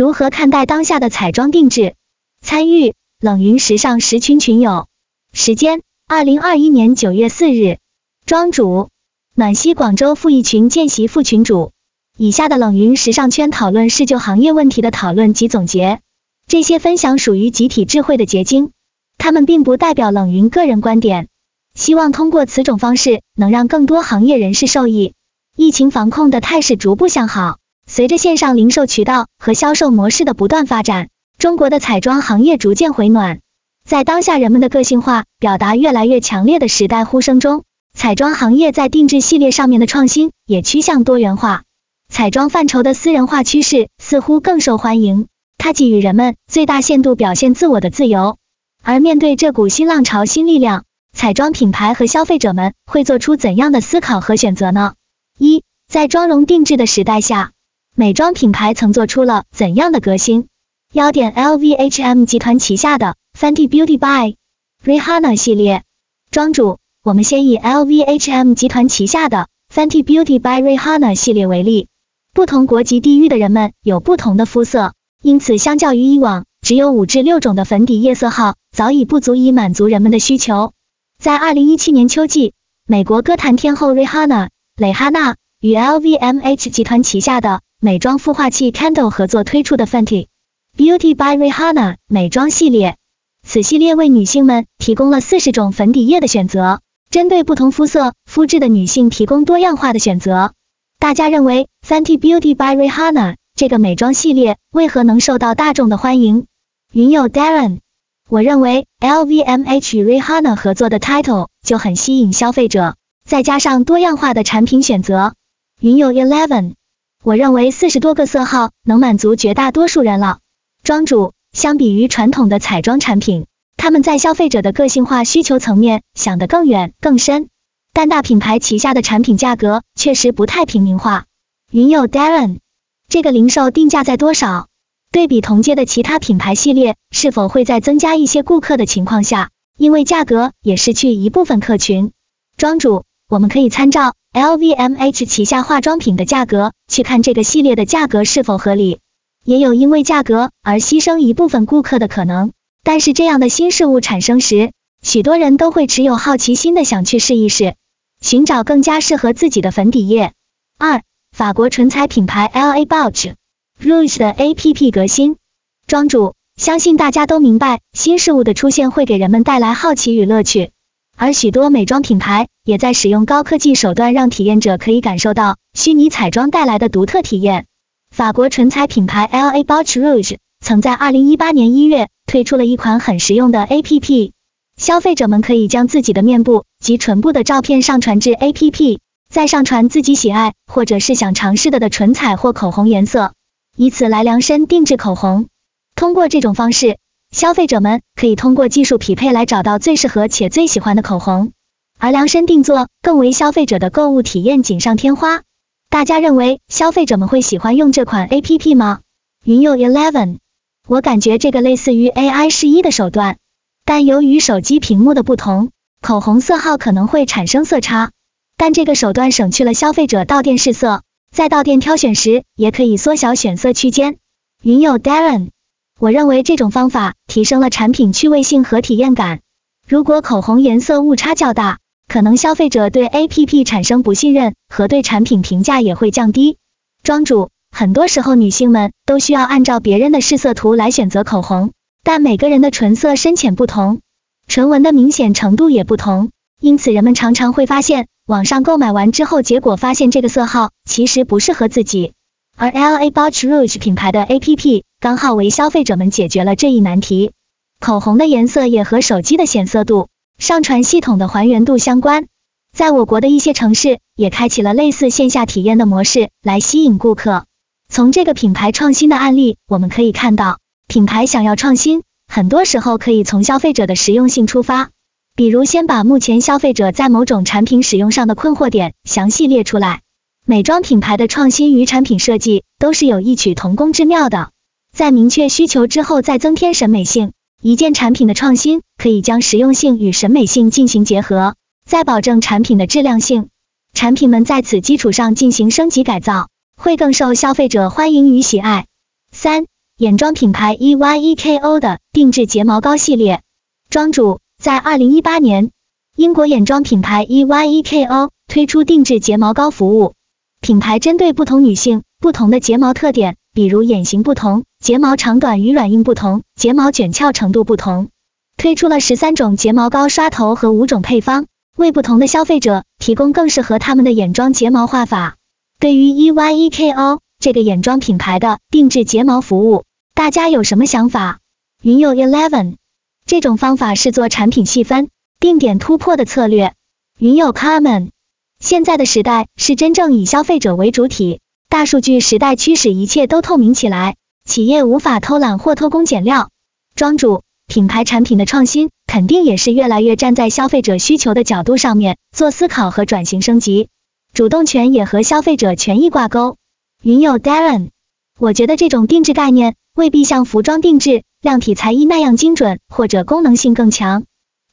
如何看待当下的彩妆定制？参与冷云时尚十群群友，时间二零二一年九月四日，庄主暖西广州富艺群见习副群主。以下的冷云时尚圈讨论是就行业问题的讨论及总结，这些分享属于集体智慧的结晶，他们并不代表冷云个人观点。希望通过此种方式，能让更多行业人士受益。疫情防控的态势逐步向好，随着线上零售渠道和销售模式的不断发展，中国的彩妆行业逐渐回暖。在当下人们的个性化表达越来越强烈的时代呼声中，彩妆行业在定制系列上面的创新也趋向多元化。彩妆范畴的私人化趋势似乎更受欢迎，它给予人们最大限度表现自我的自由。而面对这股新浪潮、新力量，彩妆品牌和消费者们会做出怎样的思考和选择呢？一，在妆容定制的时代下，美妆品牌曾做出了怎样的革新？要点 LVHM 集团旗下的 Fenty Beauty by Rihanna 系列。庄主，我们先以 LVHM 集团旗下的 Fenty Beauty by Rihanna 系列为例。不同国籍地域的人们有不同的肤色，因此相较于以往只有五至六种的粉底液色号，早已不足以满足人们的需求。在二零一七年秋季，美国歌坛天后 Rihanna 蕾哈娜与 LVMH 集团旗下的美妆孵化器 Candle 合作推出的 Fenty Beauty by Rihanna 美妆系列，此系列为女性们提供了四十种粉底液的选择，针对不同肤色、肤质的女性提供多样化的选择。大家认为 Fenty Beauty by Rihanna 这个美妆系列为何能受到大众的欢迎？云友 Darren，我认为 LVMH 与 Rihanna 合作的 Title 就很吸引消费者，再加上多样化的产品选择。云友 Eleven，我认为四十多个色号能满足绝大多数人了。庄主，相比于传统的彩妆产品，他们在消费者的个性化需求层面想得更远更深。但大品牌旗下的产品价格确实不太平民化。云友 Darren，这个零售定价在多少？对比同阶的其他品牌系列，是否会在增加一些顾客的情况下，因为价格也失去一部分客群？庄主，我们可以参照 LVMH 旗下化妆品的价格，去看这个系列的价格是否合理。也有因为价格而牺牲一部分顾客的可能，但是这样的新事物产生时，许多人都会持有好奇心的想去试一试。寻找更加适合自己的粉底液。二，法国唇彩品牌 L A b o u c h Rouge 的 A P P 革新。庄主，相信大家都明白，新事物的出现会给人们带来好奇与乐趣，而许多美妆品牌也在使用高科技手段，让体验者可以感受到虚拟彩妆带来的独特体验。法国唇彩品牌 L A Bouch Rouge 曾在二零一八年一月推出了一款很实用的 A P P。消费者们可以将自己的面部及唇部的照片上传至 APP，再上传自己喜爱或者是想尝试的的唇彩或口红颜色，以此来量身定制口红。通过这种方式，消费者们可以通过技术匹配来找到最适合且最喜欢的口红，而量身定做更为消费者的购物体验锦上添花。大家认为消费者们会喜欢用这款 APP 吗？云友 Eleven，我感觉这个类似于 AI 试衣的手段。但由于手机屏幕的不同，口红色号可能会产生色差。但这个手段省去了消费者到店试色，在到店挑选时也可以缩小选色区间。云友 Darren，我认为这种方法提升了产品趣味性和体验感。如果口红颜色误差较大，可能消费者对 APP 产生不信任，和对产品评价也会降低。庄主，很多时候女性们都需要按照别人的试色图来选择口红。但每个人的唇色深浅不同，唇纹的明显程度也不同，因此人们常常会发现，网上购买完之后，结果发现这个色号其实不适合自己。而 L A Bouche Rouge 品牌的 A P P 刚好为消费者们解决了这一难题。口红的颜色也和手机的显色度、上传系统的还原度相关。在我国的一些城市也开启了类似线下体验的模式来吸引顾客。从这个品牌创新的案例，我们可以看到。品牌想要创新，很多时候可以从消费者的实用性出发，比如先把目前消费者在某种产品使用上的困惑点详细列出来。美妆品牌的创新与产品设计都是有异曲同工之妙的，在明确需求之后再增添审美性。一件产品的创新可以将实用性与审美性进行结合，再保证产品的质量性。产品们在此基础上进行升级改造，会更受消费者欢迎与喜爱。三眼妆品牌 EYEKO 的定制睫毛膏系列。庄主在二零一八年，英国眼妆品牌 EYEKO 推出定制睫毛膏服务。品牌针对不同女性不同的睫毛特点，比如眼型不同、睫毛长短与软硬不同、睫毛卷翘程度不同，推出了十三种睫毛膏刷头和五种配方，为不同的消费者提供更适合他们的眼妆睫毛画法。对于 EYEKO 这个眼妆品牌的定制睫毛服务，大家有什么想法？云友 Eleven，这种方法是做产品细分、定点突破的策略。云友 Carmen。现在的时代是真正以消费者为主体，大数据时代驱使一切都透明起来，企业无法偷懒或偷工减料。庄主，品牌产品的创新肯定也是越来越站在消费者需求的角度上面做思考和转型升级，主动权也和消费者权益挂钩。云友 Darren，我觉得这种定制概念未必像服装定制、量体裁衣那样精准或者功能性更强。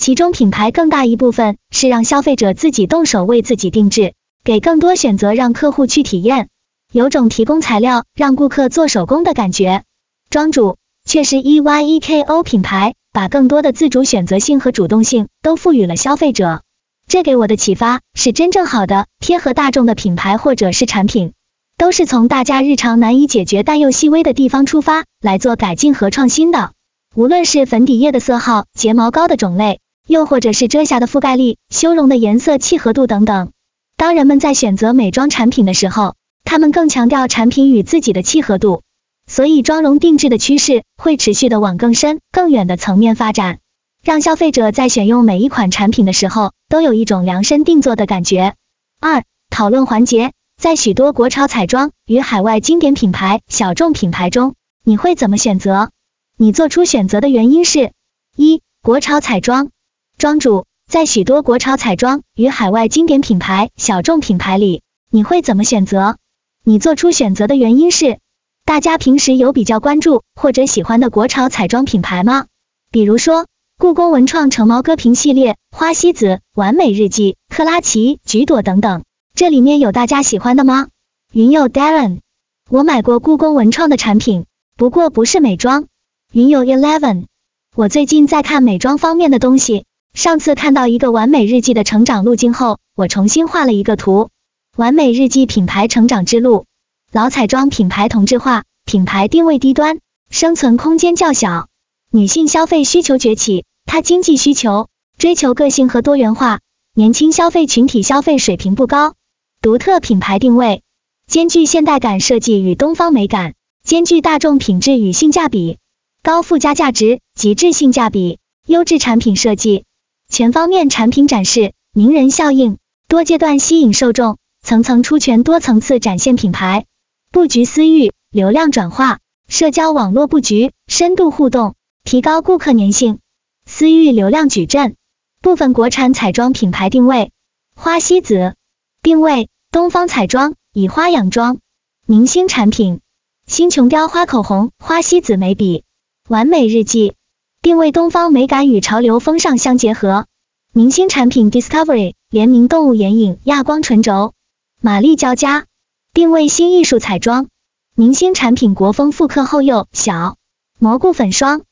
其中品牌更大一部分是让消费者自己动手为自己定制，给更多选择让客户去体验，有种提供材料让顾客做手工的感觉。庄主，却是 EYEKO 品牌把更多的自主选择性和主动性都赋予了消费者，这给我的启发是真正好的贴合大众的品牌或者是产品，都是从大家日常难以解决但又细微的地方出发来做改进和创新的，无论是粉底液的色号、睫毛膏的种类。又或者是遮瑕的覆盖力、修容的颜色、契合度等等。当人们在选择美妆产品的时候，他们更强调产品与自己的契合度，所以妆容定制的趋势会持续的往更深、更远的层面发展，让消费者在选用每一款产品的时候都有一种量身定做的感觉。二、讨论环节，在许多国潮彩妆与海外经典品牌、小众品牌中，你会怎么选择？你做出选择的原因是：一、国潮彩妆。庄主在许多国潮彩妆与海外经典品牌、小众品牌里，你会怎么选择？你做出选择的原因是，大家平时有比较关注或者喜欢的国潮彩妆品牌吗？比如说故宫文创橙毛歌平系列、花西子、完美日记、克拉奇、橘朵等等，这里面有大家喜欢的吗？云友 Darren，我买过故宫文创的产品，不过不是美妆。云友 Eleven，我最近在看美妆方面的东西。上次看到一个完美日记的成长路径后，我重新画了一个图。完美日记品牌成长之路，老彩妆品牌同质化，品牌定位低端，生存空间较小。女性消费需求崛起，她经济需求追求个性和多元化，年轻消费群体消费水平不高。独特品牌定位，兼具现代感设计与东方美感，兼具大众品质与性价比，高附加价值，极致性价比，优质产品设计。全方面产品展示，名人效应，多阶段吸引受众，层层出拳，多层次展现品牌布局，私域流量转化，社交网络布局，深度互动，提高顾客粘性，私域流量矩阵。部分国产彩妆品牌定位，花西子定位，东方彩妆以花养妆，明星产品，新琼雕花口红，花西子眉笔，完美日记。定位东方美感与潮流风尚相结合，明星产品 Discovery 联名动物眼影、亚光唇轴、玛丽娇家。定位新艺术彩妆，明星产品国风复刻后又小蘑菇粉霜。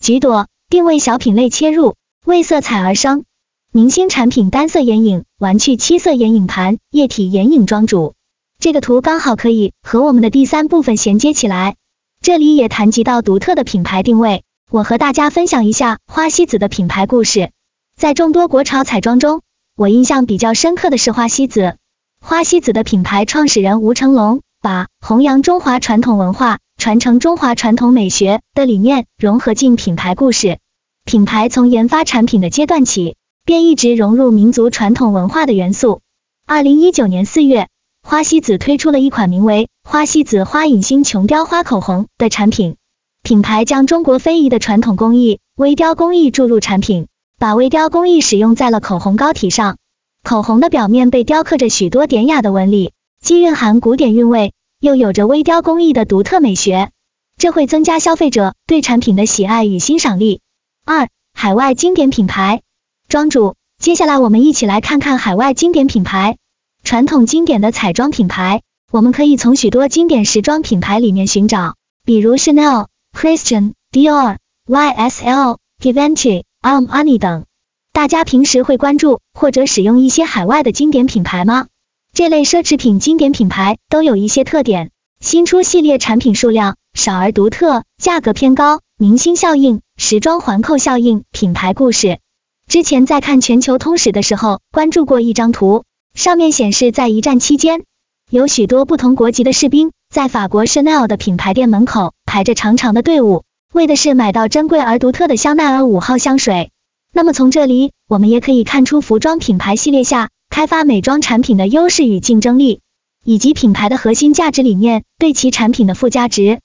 橘朵定位小品类切入，为色彩而生。明星产品单色眼影，玩具七色眼影盘，液体眼影妆主。这个图刚好可以和我们的第三部分衔接起来，这里也谈及到独特的品牌定位。我和大家分享一下花西子的品牌故事。在众多国潮彩妆中，我印象比较深刻的是花西子。花西子的品牌创始人吴成龙把弘扬中华传统文化、传承中华传统美学的理念融合进品牌故事。品牌从研发产品的阶段起，便一直融入民族传统文化的元素。二零一九年四月，花西子推出了一款名为花西子花影星琼雕花口红的产品。品牌将中国非遗的传统工艺微雕工艺注入产品，把微雕工艺使用在了口红膏体上。口红的表面被雕刻着许多典雅的纹理，既蕴含古典韵味，又有着微雕工艺的独特美学，这会增加消费者对产品的喜爱与欣赏力。二、海外经典品牌庄主，接下来我们一起来看看海外经典品牌。传统经典的彩妆品牌，我们可以从许多经典时装品牌里面寻找，比如 Chanel。Christian、Dior、YSL、Givenchy、Armani 等。大家平时会关注或者使用一些海外的经典品牌吗？这类奢侈品经典品牌都有一些特点：新出系列产品数量少而独特，价格偏高，明星效应、时装环扣效应、品牌故事。之前在看全球通史的时候，关注过一张图，上面显示在一战期间，有许多不同国籍的士兵在法国 Chanel 的品牌店门口排着长长的队伍，为的是买到珍贵而独特的香奈儿五号香水。那么从这里，我们也可以看出服装品牌系列下开发美妆产品的优势与竞争力，以及品牌的核心价值理念对其产品的附加值。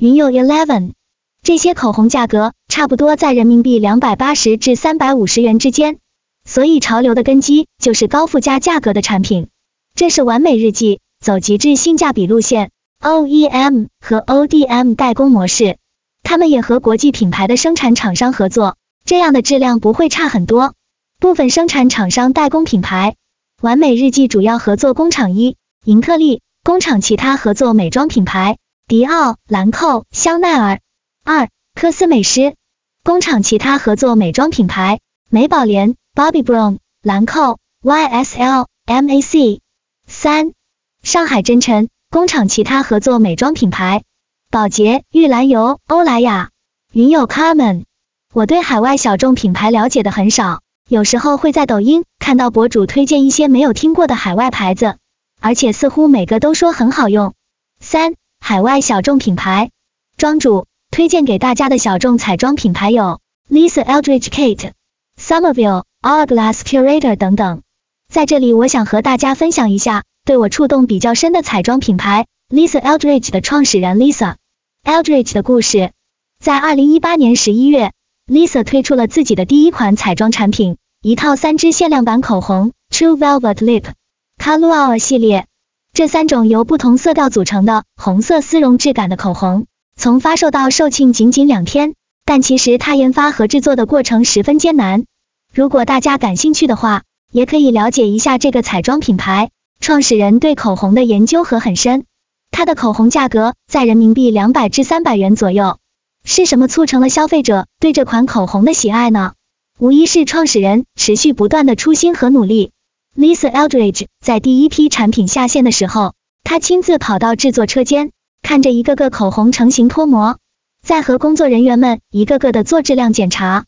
云友 Eleven，这些口红价格差不多在人民币两百八十至三百五十元之间，所以潮流的根基就是高附加价格的产品。这是完美日记走极致性价比路线，OEM 和 ODM 代工模式，他们也和国际品牌的生产厂商合作。这样的质量不会差很多。部分生产厂商代工品牌，完美日记主要合作工厂一，盈特利工厂其他合作美妆品牌，迪奥、兰蔻、香奈儿；二，科斯美诗工厂其他合作美妆品牌，美宝莲、Bobbi Brown、兰蔻、YSL、MAC；三，上海真诚工厂其他合作美妆品牌，宝洁、玉兰油、欧莱雅、云友 Carmen。我对海外小众品牌了解的很少，有时候会在抖音看到博主推荐一些没有听过的海外牌子，而且似乎每个都说很好用。三、海外小众品牌，庄主推荐给大家的小众彩妆品牌有 Lisa Eldridge、Kate、Somerville、Hourglass Curator 等等。在这里，我想和大家分享一下对我触动比较深的彩妆品牌 Lisa Eldridge 的创始人 Lisa Eldridge 的故事。在二零一八年十一月。Lisa 推出了自己的第一款彩妆产品，一套三支限量版口红，True Velvet Lip、c a l u a r 系列。这三种由不同色调组成的红色丝绒质感的口红，从发售到售罄仅仅两天，但其实它研发和制作的过程十分艰难。如果大家感兴趣的话，也可以了解一下这个彩妆品牌创始人对口红的研究和很深。它的口红价格在人民币两百至三百元左右。是什么促成了消费者对这款口红的喜爱呢？无疑是创始人持续不断的初心和努力。Lisa Eldridge 在第一批产品下线的时候，她亲自跑到制作车间，看着一个个口红成型脱模，再和工作人员们一个个的做质量检查。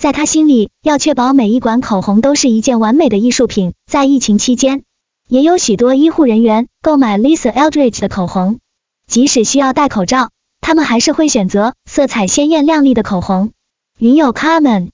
在他心里，要确保每一管口红都是一件完美的艺术品。在疫情期间，也有许多医护人员购买 Lisa Eldridge 的口红，即使需要戴口罩。他们还是会选择色彩鲜艳亮丽的口红。云友 Carmen，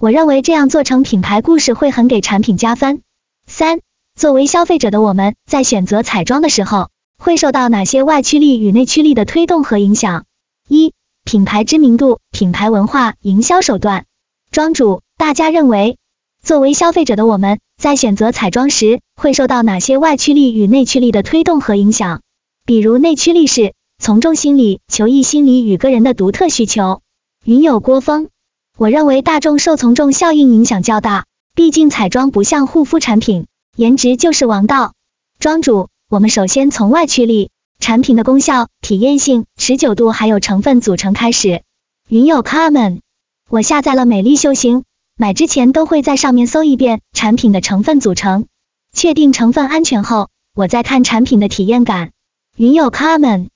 我认为这样做成品牌故事会很给产品加分。三，作为消费者的我们在选择彩妆的时候，会受到哪些外驱力与内驱力的推动和影响？一，品牌知名度、品牌文化、营销手段。庄主，大家认为，作为消费者的我们在选择彩妆时，会受到哪些外驱力与内驱力的推动和影响？比如内驱力是。从众心理、求异心理与个人的独特需求。云友郭峰，我认为大众受从众效应影响较大，毕竟彩妆不像护肤产品，颜值就是王道。庄主，我们首先从外驱力、产品的功效、体验性、持久度还有成分组成开始。云友 Carmen，我下载了美丽秀行，买之前都会在上面搜一遍产品的成分组成，确定成分安全后，我再看产品的体验感。云友 Carmen。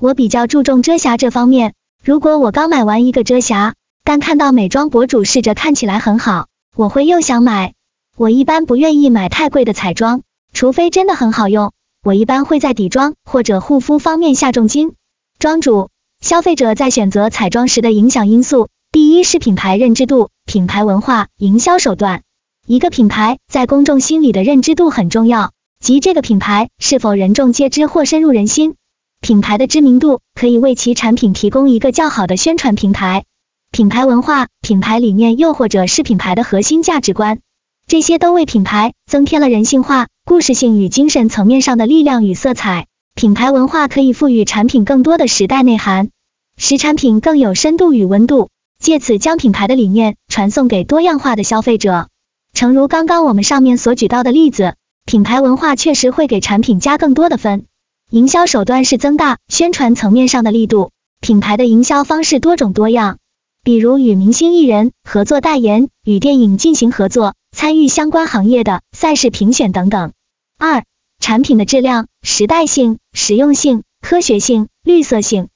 我比较注重遮瑕这方面，如果我刚买完一个遮瑕，但看到美妆博主试着看起来很好，我会又想买。我一般不愿意买太贵的彩妆，除非真的很好用。我一般会在底妆或者护肤方面下重金。庄主，消费者在选择彩妆时的影响因素，第一是品牌认知度、品牌文化、营销手段。一个品牌在公众心里的认知度很重要，即这个品牌是否人众皆知或深入人心。品牌的知名度可以为其产品提供一个较好的宣传平台。品牌文化、品牌理念，又或者是品牌的核心价值观，这些都为品牌增添了人性化、故事性与精神层面上的力量与色彩。品牌文化可以赋予产品更多的时代内涵，使产品更有深度与温度，借此将品牌的理念传送给多样化的消费者。诚如刚刚我们上面所举到的例子，品牌文化确实会给产品加更多的分。营销手段是增大宣传层面上的力度，品牌的营销方式多种多样，比如与明星艺人合作代言，与电影进行合作，参与相关行业的赛事评选等等。二、产品的质量、时代性、实用性、科学性、绿色性。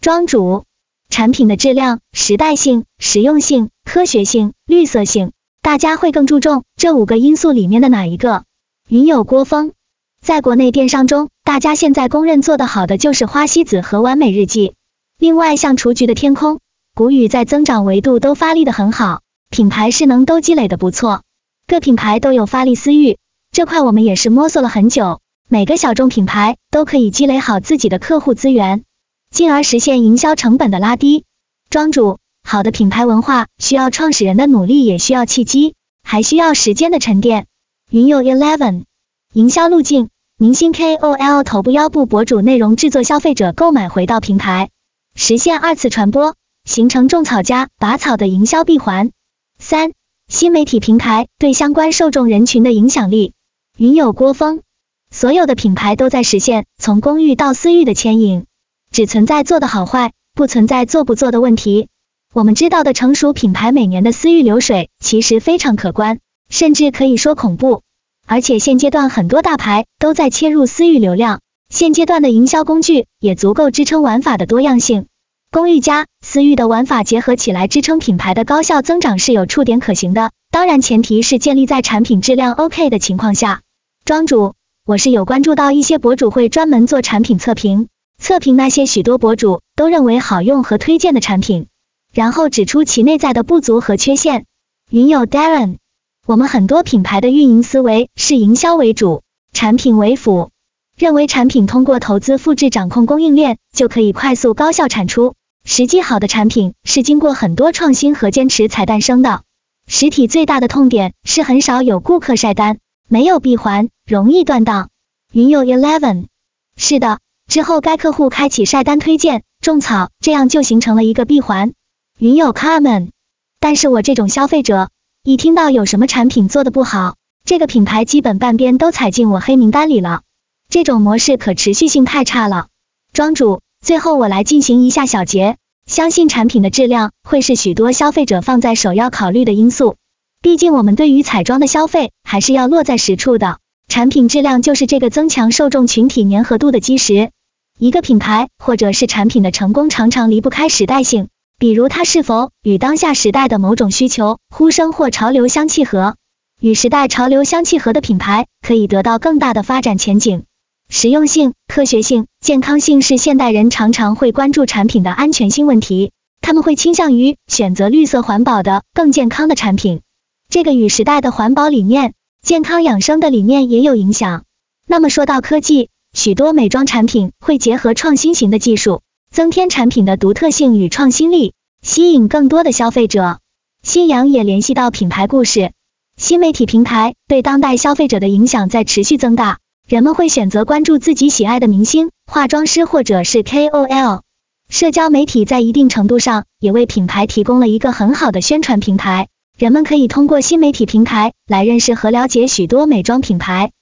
庄主，产品的质量、时代性、实用性、科学性、绿色性，大家会更注重这五个因素里面的哪一个？云友郭峰，在国内电商中，大家现在公认做得好的就是花西子和完美日记。另外，像雏菊的天空、谷雨在增长维度都发力的很好，品牌势能都积累的不错，各品牌都有发力私域，这块我们也是摸索了很久，每个小众品牌都可以积累好自己的客户资源。进而实现营销成本的拉低。庄主，好的品牌文化需要创始人的努力，也需要契机，还需要时间的沉淀。云友 Eleven，营销路径：明星 KOL、头部腰部博主、内容制作、消费者购买回到平台，实现二次传播，形成种草加拔草的营销闭环。三、新媒体平台对相关受众人群的影响力。云有郭峰，所有的品牌都在实现从公域到私域的牵引。只存在做的好坏，不存在做不做的问题。我们知道的成熟品牌每年的私域流水其实非常可观，甚至可以说恐怖。而且现阶段很多大牌都在切入私域流量，现阶段的营销工具也足够支撑玩法的多样性。公域加私域的玩法结合起来，支撑品牌的高效增长是有触点可行的。当然前提是建立在产品质量 OK 的情况下。庄主，我是有关注到一些博主会专门做产品测评。测评那些许多博主都认为好用和推荐的产品，然后指出其内在的不足和缺陷。云友 Darren，我们很多品牌的运营思维是营销为主，产品为辅，认为产品通过投资复制、掌控供应链就可以快速高效产出。实际好的产品是经过很多创新和坚持才诞生的。实体最大的痛点是很少有顾客晒单，没有闭环，容易断档。云友 Eleven，是的。之后，该客户开启晒单推荐种草，这样就形成了一个闭环。云友 Common，但是我这种消费者，一听到有什么产品做的不好，这个品牌基本半边都踩进我黑名单里了。这种模式可持续性太差了。庄主，最后我来进行一下小结，相信产品的质量会是许多消费者放在首要考虑的因素。毕竟我们对于彩妆的消费还是要落在实处的。产品质量就是这个增强受众群体粘合度的基石。一个品牌或者是产品的成功，常常离不开时代性，比如它是否与当下时代的某种需求、呼声或潮流相契合。与时代潮流相契合的品牌，可以得到更大的发展前景。实用性、科学性、健康性是现代人常常会关注产品的安全性问题，他们会倾向于选择绿色环保的、更健康的产品。这个与时代的环保理念。健康养生的理念也有影响。那么说到科技，许多美妆产品会结合创新型的技术，增添产品的独特性与创新力，吸引更多的消费者。新阳也联系到品牌故事，新媒体平台对当代消费者的影响在持续增大，人们会选择关注自己喜爱的明星、化妆师或者是 KOL。社交媒体在一定程度上也为品牌提供了一个很好的宣传平台。人们可以通过新媒体平台来认识和了解许多美妆品牌。